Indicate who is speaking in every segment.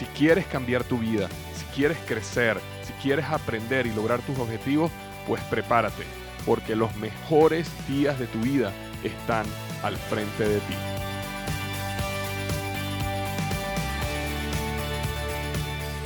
Speaker 1: Si quieres cambiar tu vida, si quieres crecer, si quieres aprender y lograr tus objetivos, pues prepárate, porque los mejores días de tu vida están al frente de ti.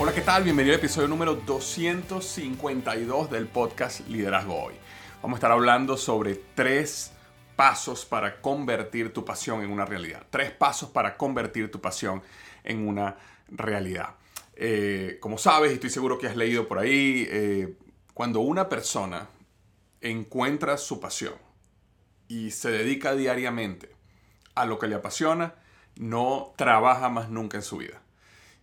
Speaker 1: Hola, ¿qué tal? Bienvenido al episodio número 252 del podcast Liderazgo Hoy. Vamos a estar hablando sobre tres pasos para convertir tu pasión en una realidad. Tres pasos para convertir tu pasión en una realidad. Eh, como sabes, y estoy seguro que has leído por ahí, eh, cuando una persona encuentra su pasión y se dedica diariamente a lo que le apasiona, no trabaja más nunca en su vida.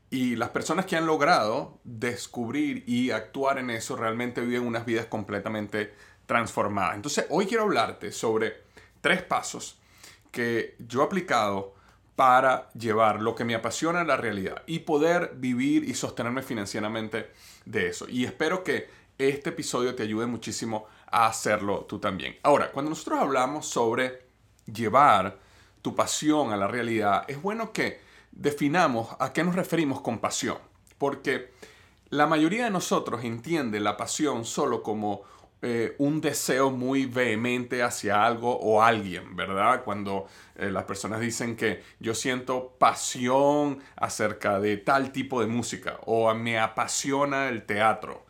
Speaker 1: Y las personas que han logrado descubrir y actuar en eso realmente viven unas vidas completamente transformadas. Entonces, hoy quiero hablarte sobre tres pasos que yo he aplicado para llevar lo que me apasiona a la realidad y poder vivir y sostenerme financieramente de eso. Y espero que este episodio te ayude muchísimo a hacerlo tú también. Ahora, cuando nosotros hablamos sobre llevar tu pasión a la realidad, es bueno que definamos a qué nos referimos con pasión, porque la mayoría de nosotros entiende la pasión solo como eh, un deseo muy vehemente hacia algo o alguien, ¿verdad? Cuando eh, las personas dicen que yo siento pasión acerca de tal tipo de música o me apasiona el teatro.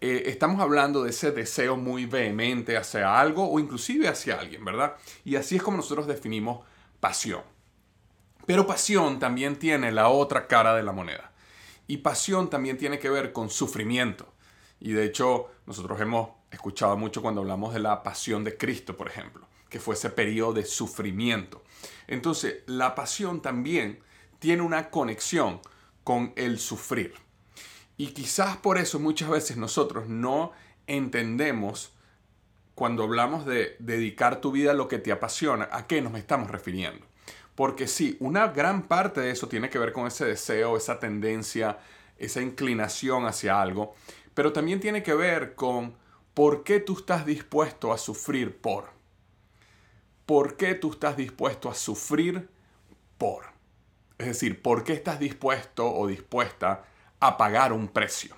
Speaker 1: Eh, estamos hablando de ese deseo muy vehemente hacia algo o inclusive hacia alguien, ¿verdad? Y así es como nosotros definimos pasión. Pero pasión también tiene la otra cara de la moneda. Y pasión también tiene que ver con sufrimiento. Y de hecho, nosotros hemos escuchado mucho cuando hablamos de la pasión de Cristo, por ejemplo, que fue ese periodo de sufrimiento. Entonces, la pasión también tiene una conexión con el sufrir. Y quizás por eso muchas veces nosotros no entendemos cuando hablamos de dedicar tu vida a lo que te apasiona, a qué nos estamos refiriendo. Porque sí, una gran parte de eso tiene que ver con ese deseo, esa tendencia, esa inclinación hacia algo, pero también tiene que ver con por qué tú estás dispuesto a sufrir por. ¿Por qué tú estás dispuesto a sufrir por? Es decir, ¿por qué estás dispuesto o dispuesta a pagar un precio?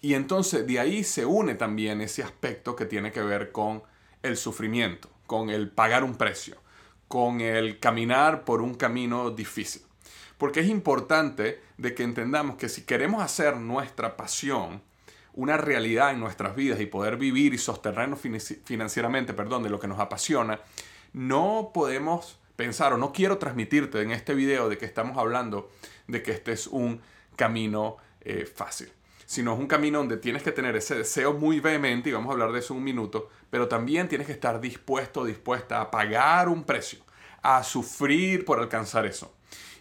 Speaker 1: Y entonces de ahí se une también ese aspecto que tiene que ver con el sufrimiento, con el pagar un precio con el caminar por un camino difícil. Porque es importante de que entendamos que si queremos hacer nuestra pasión una realidad en nuestras vidas y poder vivir y sostenernos financieramente, perdón, de lo que nos apasiona, no podemos pensar o no quiero transmitirte en este video de que estamos hablando de que este es un camino eh, fácil sino es un camino donde tienes que tener ese deseo muy vehemente, y vamos a hablar de eso en un minuto, pero también tienes que estar dispuesto, dispuesta a pagar un precio, a sufrir por alcanzar eso.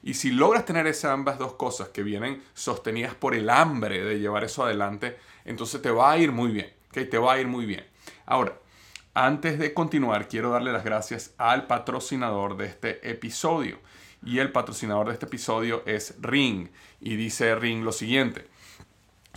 Speaker 1: Y si logras tener esas ambas dos cosas que vienen sostenidas por el hambre de llevar eso adelante, entonces te va a ir muy bien, ¿okay? Te va a ir muy bien. Ahora, antes de continuar, quiero darle las gracias al patrocinador de este episodio. Y el patrocinador de este episodio es Ring. Y dice Ring lo siguiente.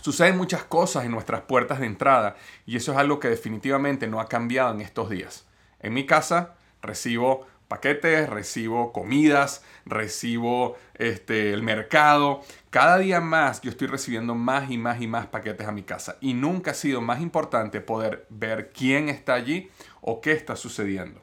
Speaker 1: Suceden muchas cosas en nuestras puertas de entrada y eso es algo que definitivamente no ha cambiado en estos días. En mi casa recibo paquetes, recibo comidas, recibo este, el mercado. Cada día más yo estoy recibiendo más y más y más paquetes a mi casa y nunca ha sido más importante poder ver quién está allí o qué está sucediendo.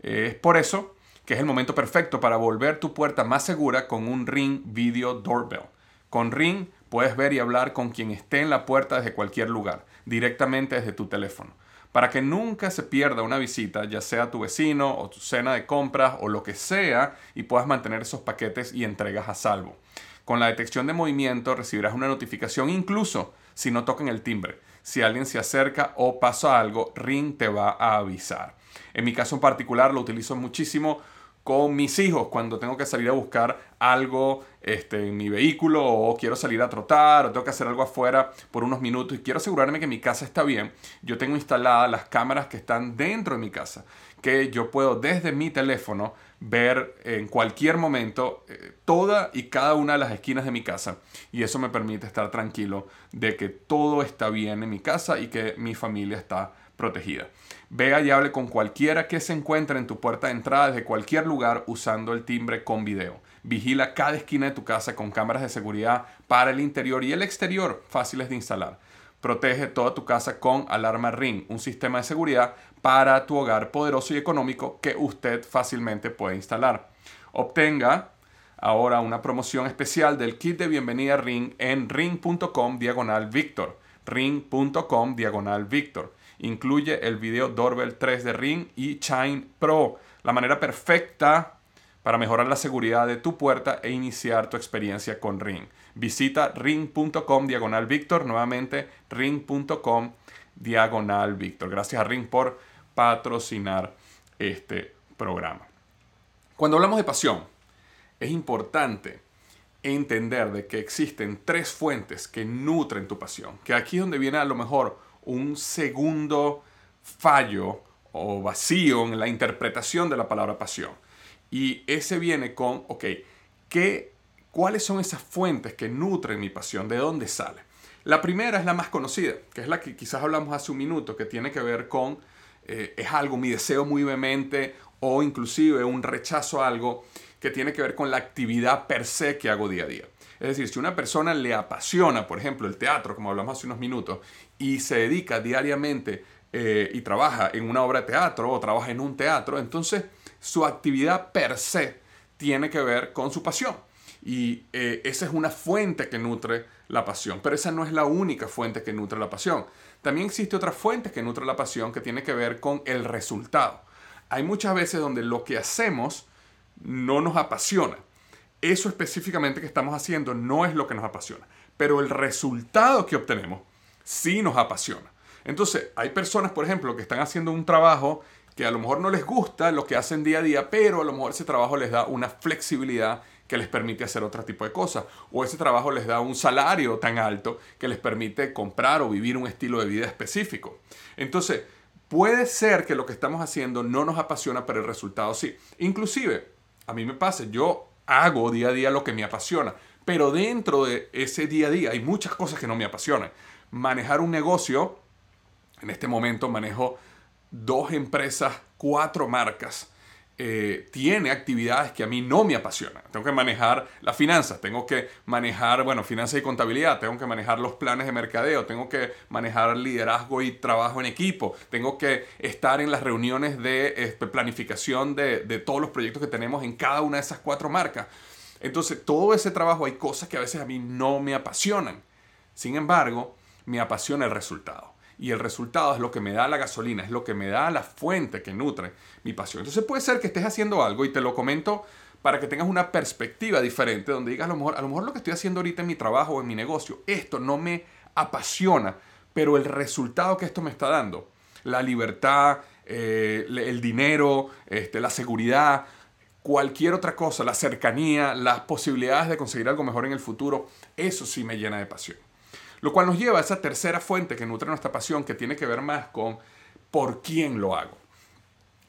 Speaker 1: Es por eso que es el momento perfecto para volver tu puerta más segura con un Ring Video Doorbell. Con Ring Puedes ver y hablar con quien esté en la puerta desde cualquier lugar, directamente desde tu teléfono. Para que nunca se pierda una visita, ya sea tu vecino o tu cena de compras o lo que sea, y puedas mantener esos paquetes y entregas a salvo. Con la detección de movimiento recibirás una notificación incluso si no tocan el timbre. Si alguien se acerca o pasa algo, Ring te va a avisar. En mi caso en particular lo utilizo muchísimo con mis hijos cuando tengo que salir a buscar algo este, en mi vehículo o quiero salir a trotar o tengo que hacer algo afuera por unos minutos y quiero asegurarme que mi casa está bien, yo tengo instaladas las cámaras que están dentro de mi casa, que yo puedo desde mi teléfono ver en cualquier momento eh, toda y cada una de las esquinas de mi casa y eso me permite estar tranquilo de que todo está bien en mi casa y que mi familia está protegida. Vea y hable con cualquiera que se encuentre en tu puerta de entrada desde cualquier lugar usando el timbre con video. Vigila cada esquina de tu casa con cámaras de seguridad para el interior y el exterior fáciles de instalar. Protege toda tu casa con Alarma Ring, un sistema de seguridad para tu hogar poderoso y económico que usted fácilmente puede instalar. Obtenga ahora una promoción especial del kit de bienvenida Ring en ring.com diagonal Victor. ring.com diagonal Victor. Incluye el video Doorbell 3 de Ring y Chime Pro, la manera perfecta para mejorar la seguridad de tu puerta e iniciar tu experiencia con Ring. Visita ring.com diagonal Víctor, nuevamente ring.com diagonal Víctor. Gracias a Ring por patrocinar este programa. Cuando hablamos de pasión, es importante entender de que existen tres fuentes que nutren tu pasión, que aquí es donde viene a lo mejor un segundo fallo o vacío en la interpretación de la palabra pasión. Y ese viene con, ok, ¿qué, ¿cuáles son esas fuentes que nutren mi pasión? ¿De dónde sale? La primera es la más conocida, que es la que quizás hablamos hace un minuto, que tiene que ver con, eh, es algo, mi deseo muy vehemente o inclusive un rechazo a algo que tiene que ver con la actividad per se que hago día a día. Es decir, si una persona le apasiona, por ejemplo, el teatro, como hablamos hace unos minutos, y se dedica diariamente eh, y trabaja en una obra de teatro o trabaja en un teatro, entonces su actividad per se tiene que ver con su pasión. Y eh, esa es una fuente que nutre la pasión, pero esa no es la única fuente que nutre la pasión. También existe otra fuente que nutre la pasión que tiene que ver con el resultado. Hay muchas veces donde lo que hacemos no nos apasiona. Eso específicamente que estamos haciendo no es lo que nos apasiona, pero el resultado que obtenemos sí nos apasiona. Entonces, hay personas, por ejemplo, que están haciendo un trabajo que a lo mejor no les gusta lo que hacen día a día, pero a lo mejor ese trabajo les da una flexibilidad que les permite hacer otro tipo de cosas. O ese trabajo les da un salario tan alto que les permite comprar o vivir un estilo de vida específico. Entonces, puede ser que lo que estamos haciendo no nos apasiona, pero el resultado sí. Inclusive, a mí me pasa, yo hago día a día lo que me apasiona, pero dentro de ese día a día hay muchas cosas que no me apasionan manejar un negocio, en este momento manejo dos empresas, cuatro marcas, eh, tiene actividades que a mí no me apasionan. Tengo que manejar las finanzas, tengo que manejar, bueno, finanzas y contabilidad, tengo que manejar los planes de mercadeo, tengo que manejar liderazgo y trabajo en equipo, tengo que estar en las reuniones de este, planificación de, de todos los proyectos que tenemos en cada una de esas cuatro marcas. Entonces, todo ese trabajo hay cosas que a veces a mí no me apasionan. Sin embargo, me apasiona el resultado. Y el resultado es lo que me da la gasolina, es lo que me da la fuente que nutre mi pasión. Entonces puede ser que estés haciendo algo y te lo comento para que tengas una perspectiva diferente, donde digas a lo mejor, a lo mejor lo que estoy haciendo ahorita en mi trabajo o en mi negocio, esto no me apasiona, pero el resultado que esto me está dando, la libertad, eh, el dinero, este, la seguridad, cualquier otra cosa, la cercanía, las posibilidades de conseguir algo mejor en el futuro, eso sí me llena de pasión. Lo cual nos lleva a esa tercera fuente que nutre nuestra pasión, que tiene que ver más con por quién lo hago.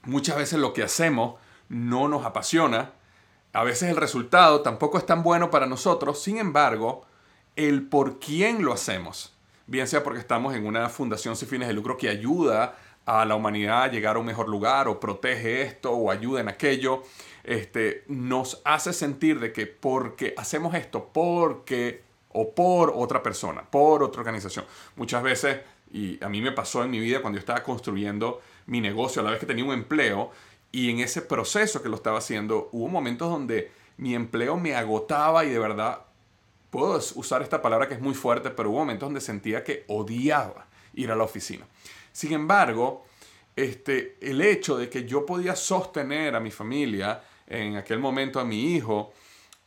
Speaker 1: Muchas veces lo que hacemos no nos apasiona, a veces el resultado tampoco es tan bueno para nosotros, sin embargo, el por quién lo hacemos, bien sea porque estamos en una fundación sin fines de lucro que ayuda a la humanidad a llegar a un mejor lugar o protege esto o ayuda en aquello, este, nos hace sentir de que porque hacemos esto, porque o por otra persona, por otra organización. Muchas veces, y a mí me pasó en mi vida cuando yo estaba construyendo mi negocio, a la vez que tenía un empleo, y en ese proceso que lo estaba haciendo, hubo momentos donde mi empleo me agotaba y de verdad, puedo usar esta palabra que es muy fuerte, pero hubo momentos donde sentía que odiaba ir a la oficina. Sin embargo, este, el hecho de que yo podía sostener a mi familia, en aquel momento a mi hijo,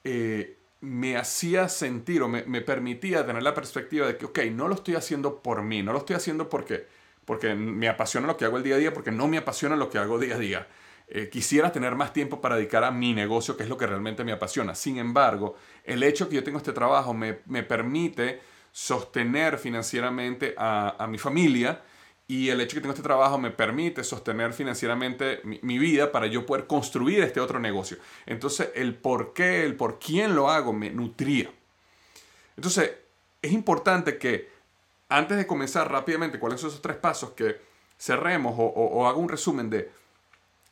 Speaker 1: eh, me hacía sentir o me, permitía tener la perspectiva de que, ok, no lo estoy haciendo por mí, no lo estoy haciendo porque, porque me apasiona lo que hago el día a día, porque no me apasiona lo que hago día a día. eh, quisiera tener más tiempo para dedicar a mi negocio, que es lo que realmente me apasiona. Sin embargo, el hecho que yo tengo este trabajo me, permite sostener financieramente a, mi familia y el hecho que tengo este trabajo me permite sostener financieramente mi, mi, vida para yo poder construir este otro negocio. Entonces, el por qué, el por quién lo hago, me nutría. Entonces, es importante que antes de comenzar rápidamente cuáles son esos tres pasos, que cerremos o, o, haga un resumen de,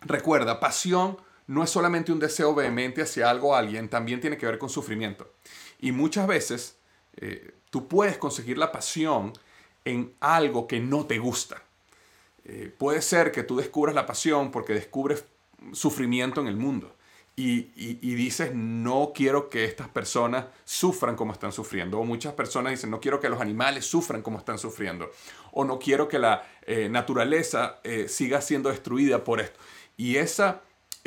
Speaker 1: recuerda, pasión no es solamente un deseo vehemente hacia algo o alguien, también tiene que ver con sufrimiento. Y muchas veces eh, tú puedes conseguir la pasión en algo que no te gusta. Eh, puede ser que tú descubras la pasión porque descubres sufrimiento en el mundo y, dices, no quiero que estas personas sufran como están sufriendo. O muchas personas dicen, no quiero que los animales sufran como están sufriendo. O no quiero que la eh, naturaleza eh, siga siendo destruida por esto. Y esa,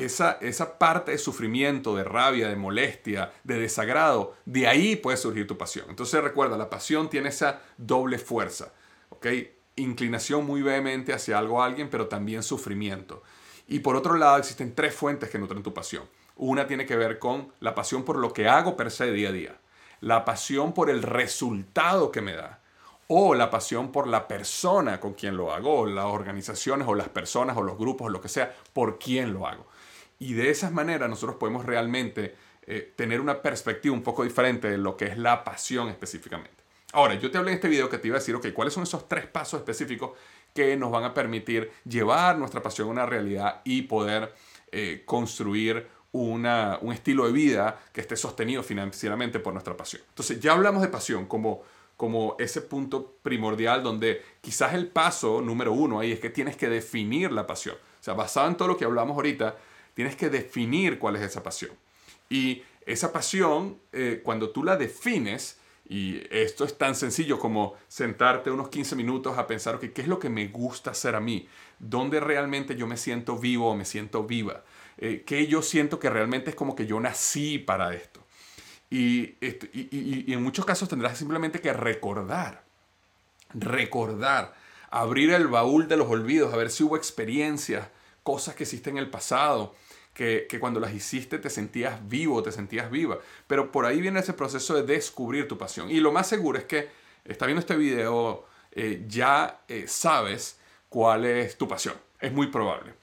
Speaker 1: esa, esa parte de sufrimiento, de rabia, de molestia, de desagrado, de ahí puede surgir tu pasión. Entonces recuerda, la pasión tiene esa doble fuerza. ¿ok? Inclinación muy vehemente hacia algo o alguien, pero también sufrimiento. Y por otro lado, existen tres fuentes que nutren tu pasión. Una tiene que ver con la pasión por lo que hago per se día a día, la pasión por el resultado que me da, o la pasión por la persona con quien lo hago, o las organizaciones, o las personas, o los grupos, o lo que sea, por quien lo hago. Y de esas maneras nosotros podemos realmente eh, tener una perspectiva un poco diferente de lo que es la pasión específicamente. Ahora, yo te hablé en este video que te iba a decir, ok, ¿cuáles son esos tres pasos específicos que nos van a permitir llevar nuestra pasión a una realidad y poder eh, construir una, un estilo de vida que esté sostenido financieramente por nuestra pasión. Entonces ya hablamos de pasión como, como ese punto primordial donde quizás el paso número uno ahí es que tienes que definir la pasión. O sea, basado en todo lo que hablamos ahorita, tienes que definir cuál es esa pasión. Y esa pasión, eh, cuando tú la defines, y esto es tan sencillo como sentarte unos 15 minutos a pensar, ¿qué es lo que me gusta hacer a mí? ¿Dónde realmente yo me siento vivo o me siento viva? eh, que yo siento que realmente es como que yo nací para esto. Y, y, en muchos casos tendrás simplemente que recordar, recordar, abrir el baúl de los olvidos, a ver si hubo experiencias, cosas que hiciste en el pasado, que, que, cuando las hiciste te sentías vivo, te sentías viva. Pero por ahí viene ese proceso de descubrir tu pasión. Y lo más seguro es que, está viendo este video, eh, ya eh, sabes cuál es tu pasión. Es muy probable.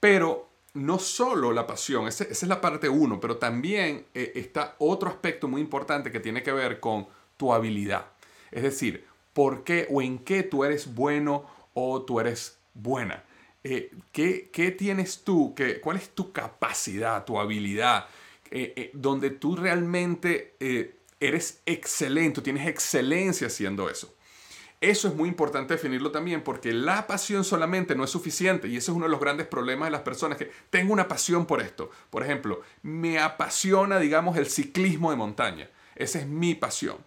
Speaker 1: Pero no solo la pasión, esa, es la parte uno, pero también eh, está otro aspecto muy importante que tiene que ver con tu habilidad. Es decir, por qué o en qué tú eres bueno o tú eres buena. Eh, ¿qué, tienes tú? Qué, ¿Cuál es tu capacidad, tu habilidad? Eh, donde tú realmente eres excelente, tienes excelencia haciendo eso. Eso es muy importante definirlo también porque la pasión solamente no es suficiente y ese es uno de los grandes problemas de las personas que tengo una pasión por esto. Por ejemplo, me apasiona, digamos, el ciclismo de montaña. Esa es mi pasión.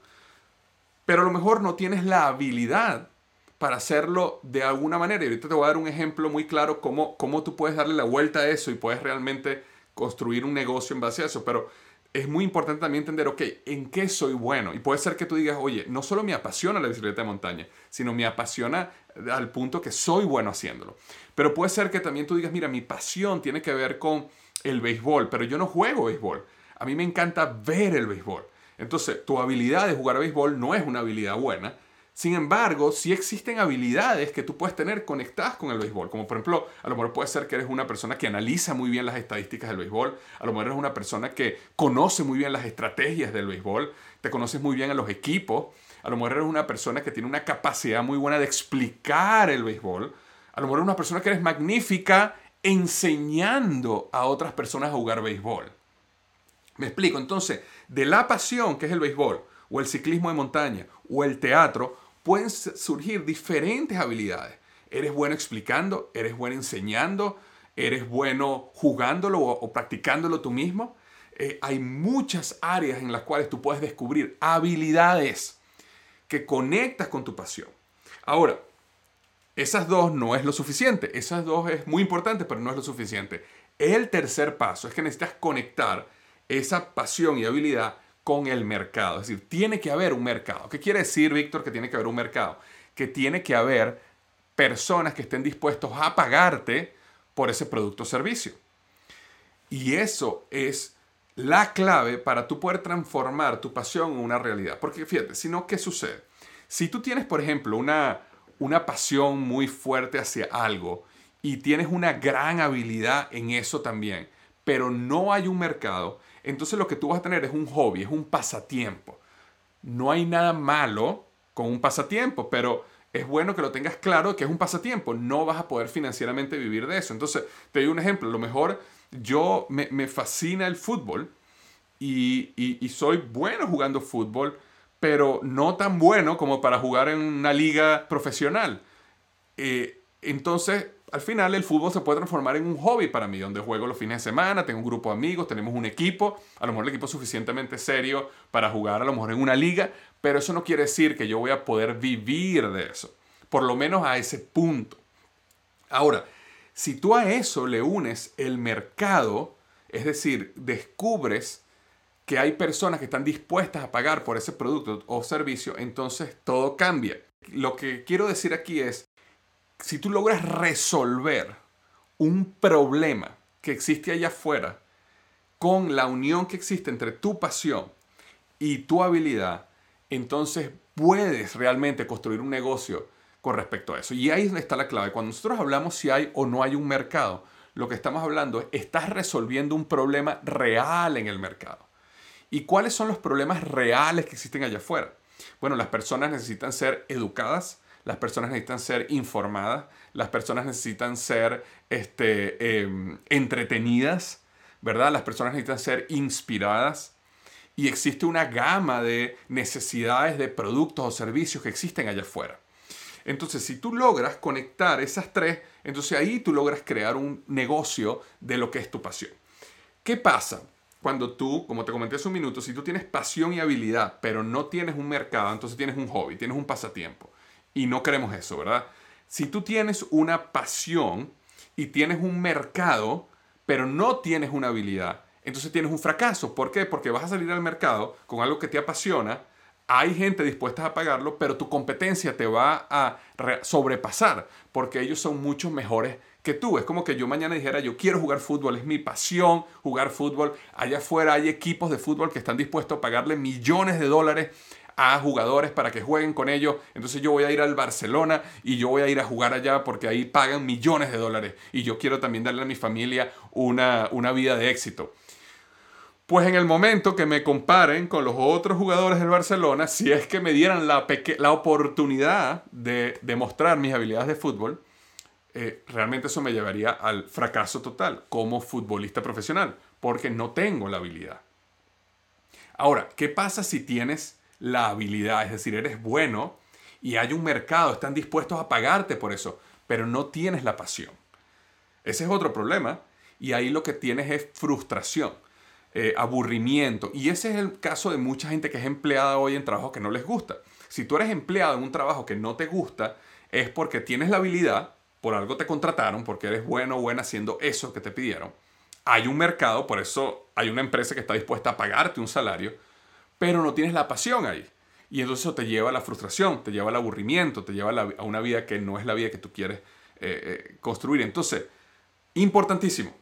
Speaker 1: Pero a lo mejor no tienes la habilidad para hacerlo de alguna manera. Y ahorita te voy a dar un ejemplo muy claro cómo, cómo tú puedes darle la vuelta a eso y puedes realmente construir un negocio en base a eso. Pero es muy importante también entender, ok, ¿en qué soy bueno? Y puede ser que tú digas, oye, no solo me apasiona la bicicleta de montaña, sino me apasiona al punto que soy bueno haciéndolo. Pero puede ser que también tú digas, mira, mi pasión tiene que ver con el béisbol, pero yo no juego béisbol. A mí me encanta ver el béisbol. Entonces, tu habilidad de jugar a béisbol no es una habilidad buena, sin embargo, sí existen habilidades que tú puedes tener conectadas con el béisbol, como por ejemplo, a lo mejor puede ser que eres una persona que analiza muy bien las estadísticas del béisbol, a lo mejor eres una persona que conoce muy bien las estrategias del béisbol, te conoces muy bien a los equipos, a lo mejor eres una persona que tiene una capacidad muy buena de explicar el béisbol, a lo mejor eres una persona que eres magnífica enseñando a otras personas a jugar béisbol. Me explico, entonces, de la pasión que es el béisbol, o el ciclismo de montaña, o el teatro, pueden surgir diferentes habilidades. Eres bueno explicando, eres bueno enseñando, eres bueno jugándolo o, practicándolo tú mismo. Eh, hay muchas áreas en las cuales tú puedes descubrir habilidades que conectas con tu pasión. Ahora, esas dos no es lo suficiente. Esas dos es muy importante, pero no es lo suficiente. El tercer paso es que necesitas conectar esa pasión y habilidad con el mercado. Es decir, tiene que haber un mercado. ¿Qué quiere decir, Víctor, que tiene que haber un mercado? Que tiene que haber personas que estén dispuestos a pagarte por ese producto o servicio. Y eso es la clave para tú poder transformar tu pasión en una realidad. Porque fíjate, si no, ¿qué sucede? Si tú tienes, por ejemplo, una, una pasión muy fuerte hacia algo y tienes una gran habilidad en eso también, pero no hay un mercado, entonces lo que tú vas a tener es un hobby, es un pasatiempo. No hay nada malo con un pasatiempo, pero es bueno que lo tengas claro que es un pasatiempo. No vas a poder financieramente vivir de eso. Entonces, te doy un ejemplo. A lo mejor yo me, fascina el fútbol y, soy bueno jugando fútbol, pero no tan bueno como para jugar en una liga profesional. Eh, entonces, al final el fútbol se puede transformar en un hobby para mí, donde juego los fines de semana, tengo un grupo de amigos, tenemos un equipo, a lo mejor el equipo es suficientemente serio para jugar a lo mejor en una liga, pero eso no quiere decir que yo voy a poder vivir de eso, por lo menos a ese punto. Ahora, si tú a eso le unes el mercado, es decir, descubres que hay personas que están dispuestas a pagar por ese producto o servicio, entonces todo cambia. Lo que quiero decir aquí es, si tú logras resolver un problema que existe allá afuera con la unión que existe entre tu pasión y tu habilidad, entonces puedes realmente construir un negocio con respecto a eso. Y ahí está la clave. Cuando nosotros hablamos si hay o no hay un mercado, lo que estamos hablando es, estás resolviendo un problema real en el mercado. ¿Y cuáles son los problemas reales que existen allá afuera? Bueno, las personas necesitan ser educadas, las personas necesitan ser informadas, las personas necesitan ser este, em, entretenidas, ¿verdad? Las personas necesitan ser inspiradas. Y existe una gama de necesidades de productos o servicios que existen allá afuera. Entonces, si tú logras conectar esas tres, entonces ahí tú logras crear un negocio de lo que es tu pasión. ¿Qué pasa? Cuando tú, como te comenté hace un minuto, si tú tienes pasión y habilidad, pero no tienes un mercado, entonces tienes un hobby, tienes un pasatiempo. Y no queremos eso, ¿verdad? Si tú tienes una pasión y tienes un mercado, pero no tienes una habilidad, entonces tienes un fracaso. ¿Por qué? Porque vas a salir al mercado con algo que te apasiona, hay gente dispuesta a pagarlo, pero tu competencia te va a sobrepasar porque ellos son mucho mejores que tú. Es como que yo mañana dijera, yo quiero jugar fútbol, es mi pasión jugar fútbol. Allá afuera hay equipos de fútbol que están dispuestos a pagarle millones de dólares a jugadores para que jueguen con ellos. Entonces yo voy a ir al Barcelona y yo voy a ir a jugar allá porque ahí pagan millones de dólares. Y yo quiero también darle a mi familia una, una vida de éxito. Pues en el momento que me comparen con los otros jugadores del Barcelona, si es que me dieran la, la oportunidad de demostrar mis habilidades de fútbol, eh, realmente eso me llevaría al fracaso total como futbolista profesional, porque no tengo la habilidad. Ahora, ¿qué pasa si tienes la habilidad? Es decir, eres bueno y hay un mercado, están dispuestos a pagarte por eso, pero no tienes la pasión. Ese es otro problema y ahí lo que tienes es frustración eh, aburrimiento. Y ese es el caso de mucha gente que es empleada hoy en trabajos que no les gusta. Si tú eres empleado en un trabajo que no te gusta, es porque tienes la habilidad, por algo te contrataron, porque eres bueno o buena haciendo eso que te pidieron. Hay un mercado, por eso hay una empresa que está dispuesta a pagarte un salario, pero no tienes la pasión ahí. Y entonces eso te lleva a la frustración, te lleva al aburrimiento, te lleva a, una vida que no es la vida que tú quieres eh, eh, construir. Entonces, importantísimo.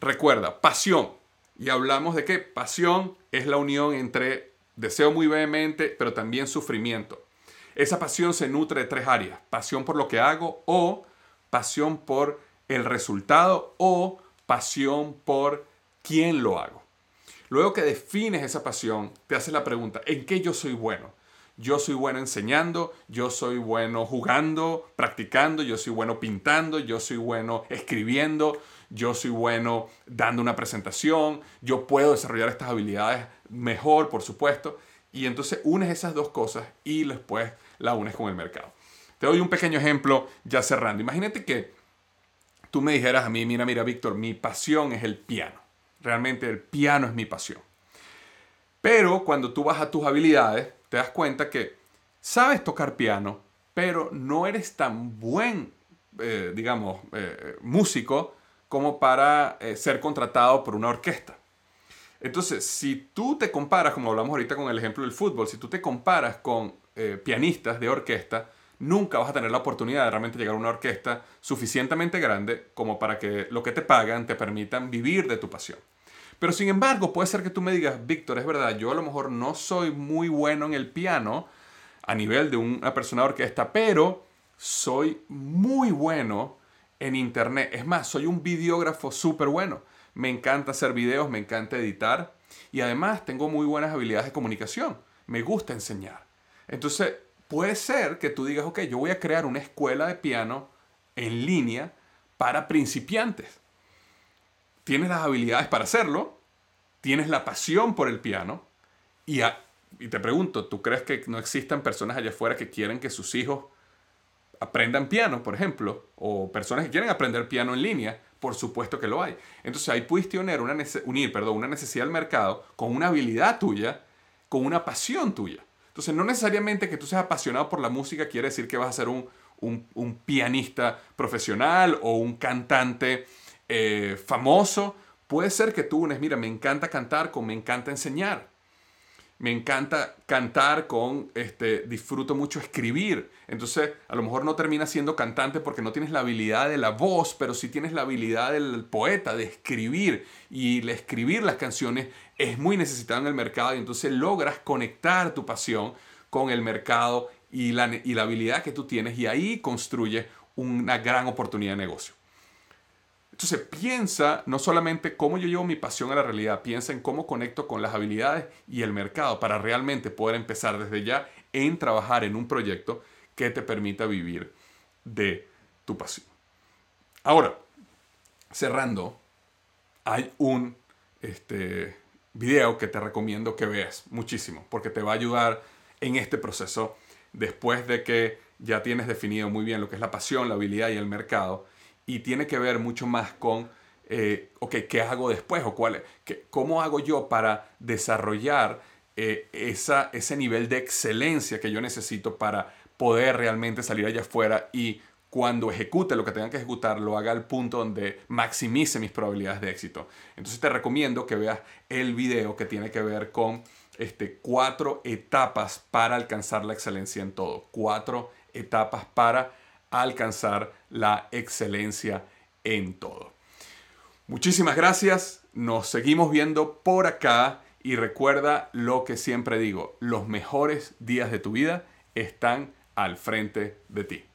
Speaker 1: Recuerda, pasión, y hablamos de que pasión es la unión entre deseo muy vehemente, pero también sufrimiento. Esa pasión se nutre de tres áreas. Pasión por lo que hago o pasión por el resultado o pasión por quién lo hago. Luego que defines esa pasión, te haces la pregunta, ¿en qué yo soy bueno? Yo soy bueno enseñando, yo soy bueno jugando, practicando, yo soy bueno pintando, yo soy bueno escribiendo, yo soy bueno dando una presentación, yo puedo desarrollar estas habilidades mejor, por supuesto. Y entonces unes esas dos cosas y después la unes con el mercado. Te doy un pequeño ejemplo ya cerrando. Imagínate que tú me dijeras a mí, mira, mira, Víctor, mi pasión es el piano. Realmente el piano es mi pasión. Pero cuando tú vas a tus habilidades, te das cuenta que sabes tocar piano, pero no eres tan buen, eh, digamos, eh, músico como para eh, ser contratado por una orquesta. Entonces, si tú te comparas, como hablamos ahorita con el ejemplo del fútbol, si tú te comparas con eh, pianistas de orquesta, nunca vas a tener la oportunidad de realmente llegar a una orquesta suficientemente grande como para que lo que te pagan te permitan vivir de tu pasión. Pero sin embargo, puede ser que tú me digas, Víctor, es verdad, yo a lo mejor no soy muy bueno en el piano a nivel de una persona de orquesta, pero soy muy bueno en internet. Es más, soy un videógrafo súper bueno. Me encanta hacer videos, me encanta editar y además tengo muy buenas habilidades de comunicación. Me gusta enseñar. Entonces, puede ser que tú digas, ok, yo voy a crear una escuela de piano en línea para principiantes. Tienes las habilidades para hacerlo, tienes la pasión por el piano y, te pregunto, ¿tú crees que no existan personas allá afuera que quieren que sus hijos aprendan piano, por ejemplo, o personas que quieren aprender piano en línea, por supuesto que lo hay. Entonces ahí pudiste unir una, unir, perdón, una necesidad del mercado con una habilidad tuya, con una pasión tuya. Entonces no necesariamente que tú seas apasionado por la música quiere decir que vas a ser un, un, pianista profesional o un cantante eh, famoso. Puede ser que tú unes, mira, me encanta cantar con me encanta enseñar me encanta cantar con, este, disfruto mucho escribir. Entonces, a lo mejor no terminas siendo cantante porque no tienes la habilidad de la voz, pero sí tienes la habilidad del poeta, de escribir. Y el escribir las canciones es muy necesitado en el mercado y entonces logras conectar tu pasión con el mercado y la, y la habilidad que tú tienes y ahí construyes una gran oportunidad de negocio. Entonces piensa no solamente cómo yo llevo mi pasión a la realidad, piensa en cómo conecto con las habilidades y el mercado para realmente poder empezar desde ya en trabajar en un proyecto que te permita vivir de tu pasión. Ahora, cerrando, hay un este, video que te recomiendo que veas muchísimo porque te va a ayudar en este proceso después de que ya tienes definido muy bien lo que es la pasión, la habilidad y el mercado y tiene que ver mucho más con, eh, ¿qué hago después? ¿O cuál, qué, ¿Cómo hago yo para desarrollar eh, esa, ese nivel de excelencia que yo necesito para poder realmente salir allá afuera y cuando ejecute lo que tenga que ejecutar, lo haga al punto donde maximice mis probabilidades de éxito. Entonces te recomiendo que veas el video que tiene que ver con este, cuatro etapas para alcanzar la excelencia en todo. Cuatro etapas para alcanzar la excelencia en todo. Muchísimas gracias, nos seguimos viendo por acá y recuerda lo que siempre digo, los mejores días de tu vida están al frente de ti.